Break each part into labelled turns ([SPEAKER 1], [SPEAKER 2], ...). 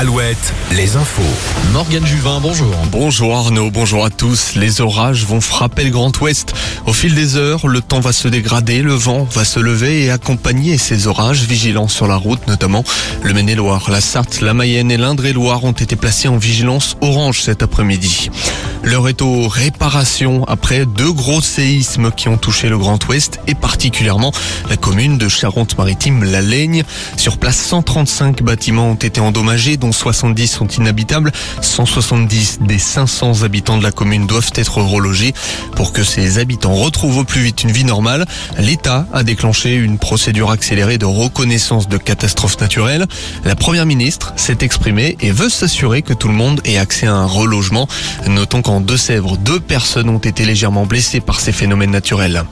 [SPEAKER 1] Alouette, les infos.
[SPEAKER 2] Morgane Juvin, bonjour.
[SPEAKER 3] Bonjour Arnaud, bonjour à tous. Les orages vont frapper le Grand Ouest. Au fil des heures, le temps va se dégrader, le vent va se lever et accompagner ces orages, vigilants sur la route notamment. Le Maine-et-Loire, la Sarthe, la Mayenne et l'Indre-et-Loire ont été placés en vigilance orange cet après-midi. L'heure est aux réparations après deux gros séismes qui ont touché le Grand Ouest et particulièrement la commune de Charente-Maritime-La Laigne. Sur place, 135 bâtiments ont été endommagés dont 70 sont inhabitables. 170 des 500 habitants de la commune doivent être relogés. Pour que ces habitants retrouvent au plus vite une vie normale, l'État a déclenché une procédure accélérée de reconnaissance de catastrophes naturelles. La première ministre s'est exprimée et veut s'assurer que tout le monde ait accès à un relogement. Notons qu'en Deux-Sèvres, deux personnes ont été légèrement blessées par ces phénomènes naturels.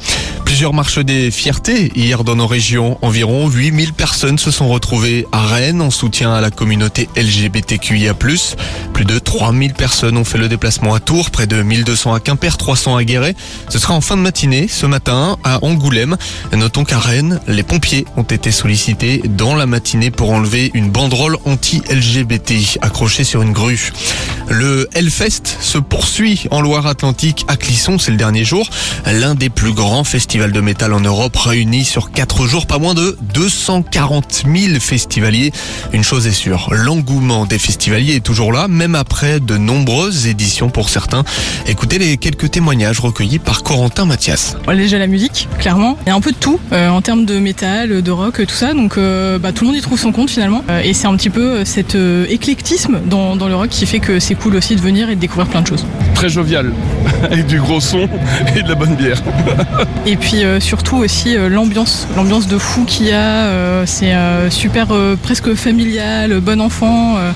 [SPEAKER 3] Plusieurs marches des fiertés hier dans nos régions. Environ 8000 personnes se sont retrouvées à Rennes en soutien à la communauté LGBTQIA+. Plus de 3000 personnes ont fait le déplacement à Tours, près de 1200 à Quimper, 300 à Guéret. Ce sera en fin de matinée, ce matin, à Angoulême. Notons qu'à Rennes, les pompiers ont été sollicités dans la matinée pour enlever une banderole anti-LGBT accrochée sur une grue. Le Hellfest se poursuit en Loire-Atlantique à Clisson, c'est le dernier jour. L'un des plus grands festivals de métal en Europe réunis sur quatre jours, pas moins de 240 000 festivaliers. Une chose est sûre, l'engouement des festivaliers est toujours là, même après de nombreuses éditions pour certains. Écoutez les quelques témoignages recueillis par Corentin Mathias.
[SPEAKER 4] Déjà la musique, clairement. Il y a un peu de tout euh, en termes de métal, de rock, tout ça. Donc euh, bah, tout le monde y trouve son compte finalement. Euh, et c'est un petit peu cet euh, éclectisme dans, dans le rock qui fait que c'est cool aussi de venir et de découvrir plein de choses.
[SPEAKER 5] très jovial, avec du gros son et de la bonne bière.
[SPEAKER 4] Et puis euh, surtout aussi euh, l'ambiance, l'ambiance de fou qu'il y a. euh, c'est euh, super euh, presque familial, bon enfant. euh,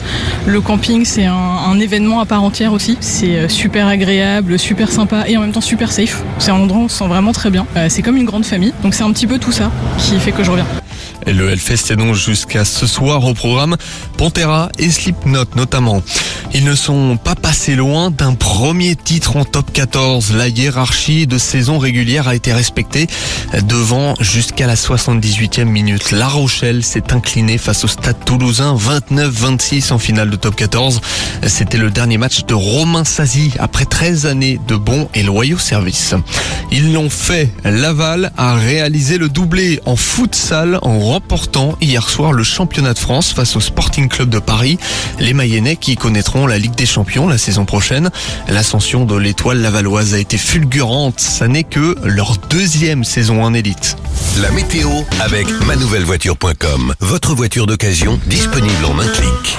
[SPEAKER 4] le camping c'est un, un événement à part entière aussi. C'est euh, super agréable, super sympa et en même temps super safe. C'est un endroit où on se sent vraiment très bien. Euh, c'est comme une grande famille. Donc c'est un petit peu tout ça qui fait que je reviens.
[SPEAKER 3] Et le Hellfest est donc jusqu'à ce soir au programme Pantera et Slipknot notamment. Ils ne sont pas passés loin d'un premier titre en top 14. La hiérarchie de saison régulière a été respectée devant jusqu'à la 78e minute. La Rochelle s'est inclinée face au Stade Toulousain 29-26 en finale de top 14. C'était le dernier match de Romain Sazi après 13 années de bons et loyaux services. Ils l'ont fait. Laval a réalisé le doublé en futsal en remportant hier soir le championnat de France face au Sporting Club de Paris. Les Mayennais qui connaîtront la Ligue des Champions la saison prochaine. L'ascension de l'étoile lavalloise a été fulgurante. Ça n'est que leur deuxième saison en élite.
[SPEAKER 1] La météo avec manouvellevoiture.com. Votre voiture d'occasion disponible en un clic.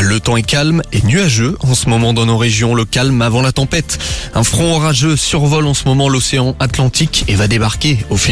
[SPEAKER 3] Le temps est calme et nuageux en ce moment dans nos régions. Le calme avant la tempête. Un front orageux survole en ce moment l'océan Atlantique et va débarquer au fil